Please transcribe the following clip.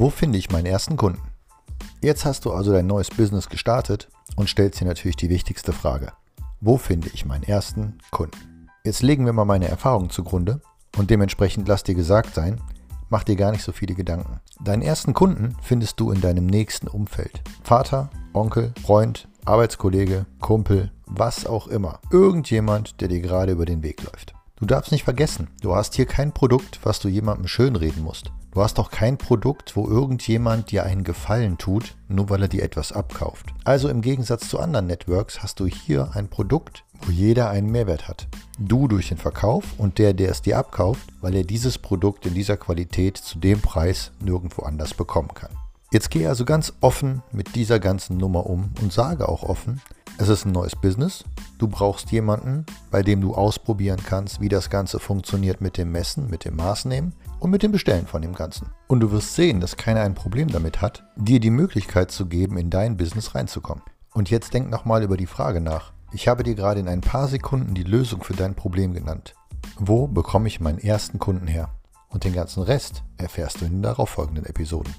Wo finde ich meinen ersten Kunden? Jetzt hast du also dein neues Business gestartet und stellst dir natürlich die wichtigste Frage. Wo finde ich meinen ersten Kunden? Jetzt legen wir mal meine Erfahrungen zugrunde und dementsprechend lass dir gesagt sein, mach dir gar nicht so viele Gedanken. Deinen ersten Kunden findest du in deinem nächsten Umfeld. Vater, Onkel, Freund, Arbeitskollege, Kumpel, was auch immer. Irgendjemand, der dir gerade über den Weg läuft. Du darfst nicht vergessen, du hast hier kein Produkt, was du jemandem schönreden musst. Du hast auch kein Produkt, wo irgendjemand dir einen Gefallen tut, nur weil er dir etwas abkauft. Also im Gegensatz zu anderen Networks hast du hier ein Produkt, wo jeder einen Mehrwert hat. Du durch den Verkauf und der, der es dir abkauft, weil er dieses Produkt in dieser Qualität zu dem Preis nirgendwo anders bekommen kann. Jetzt gehe also ganz offen mit dieser ganzen Nummer um und sage auch offen, es ist ein neues Business. Du brauchst jemanden, bei dem du ausprobieren kannst, wie das Ganze funktioniert mit dem Messen, mit dem Maßnehmen und mit dem Bestellen von dem Ganzen. Und du wirst sehen, dass keiner ein Problem damit hat, dir die Möglichkeit zu geben, in dein Business reinzukommen. Und jetzt denk nochmal über die Frage nach. Ich habe dir gerade in ein paar Sekunden die Lösung für dein Problem genannt. Wo bekomme ich meinen ersten Kunden her? Und den ganzen Rest erfährst du in den darauffolgenden Episoden.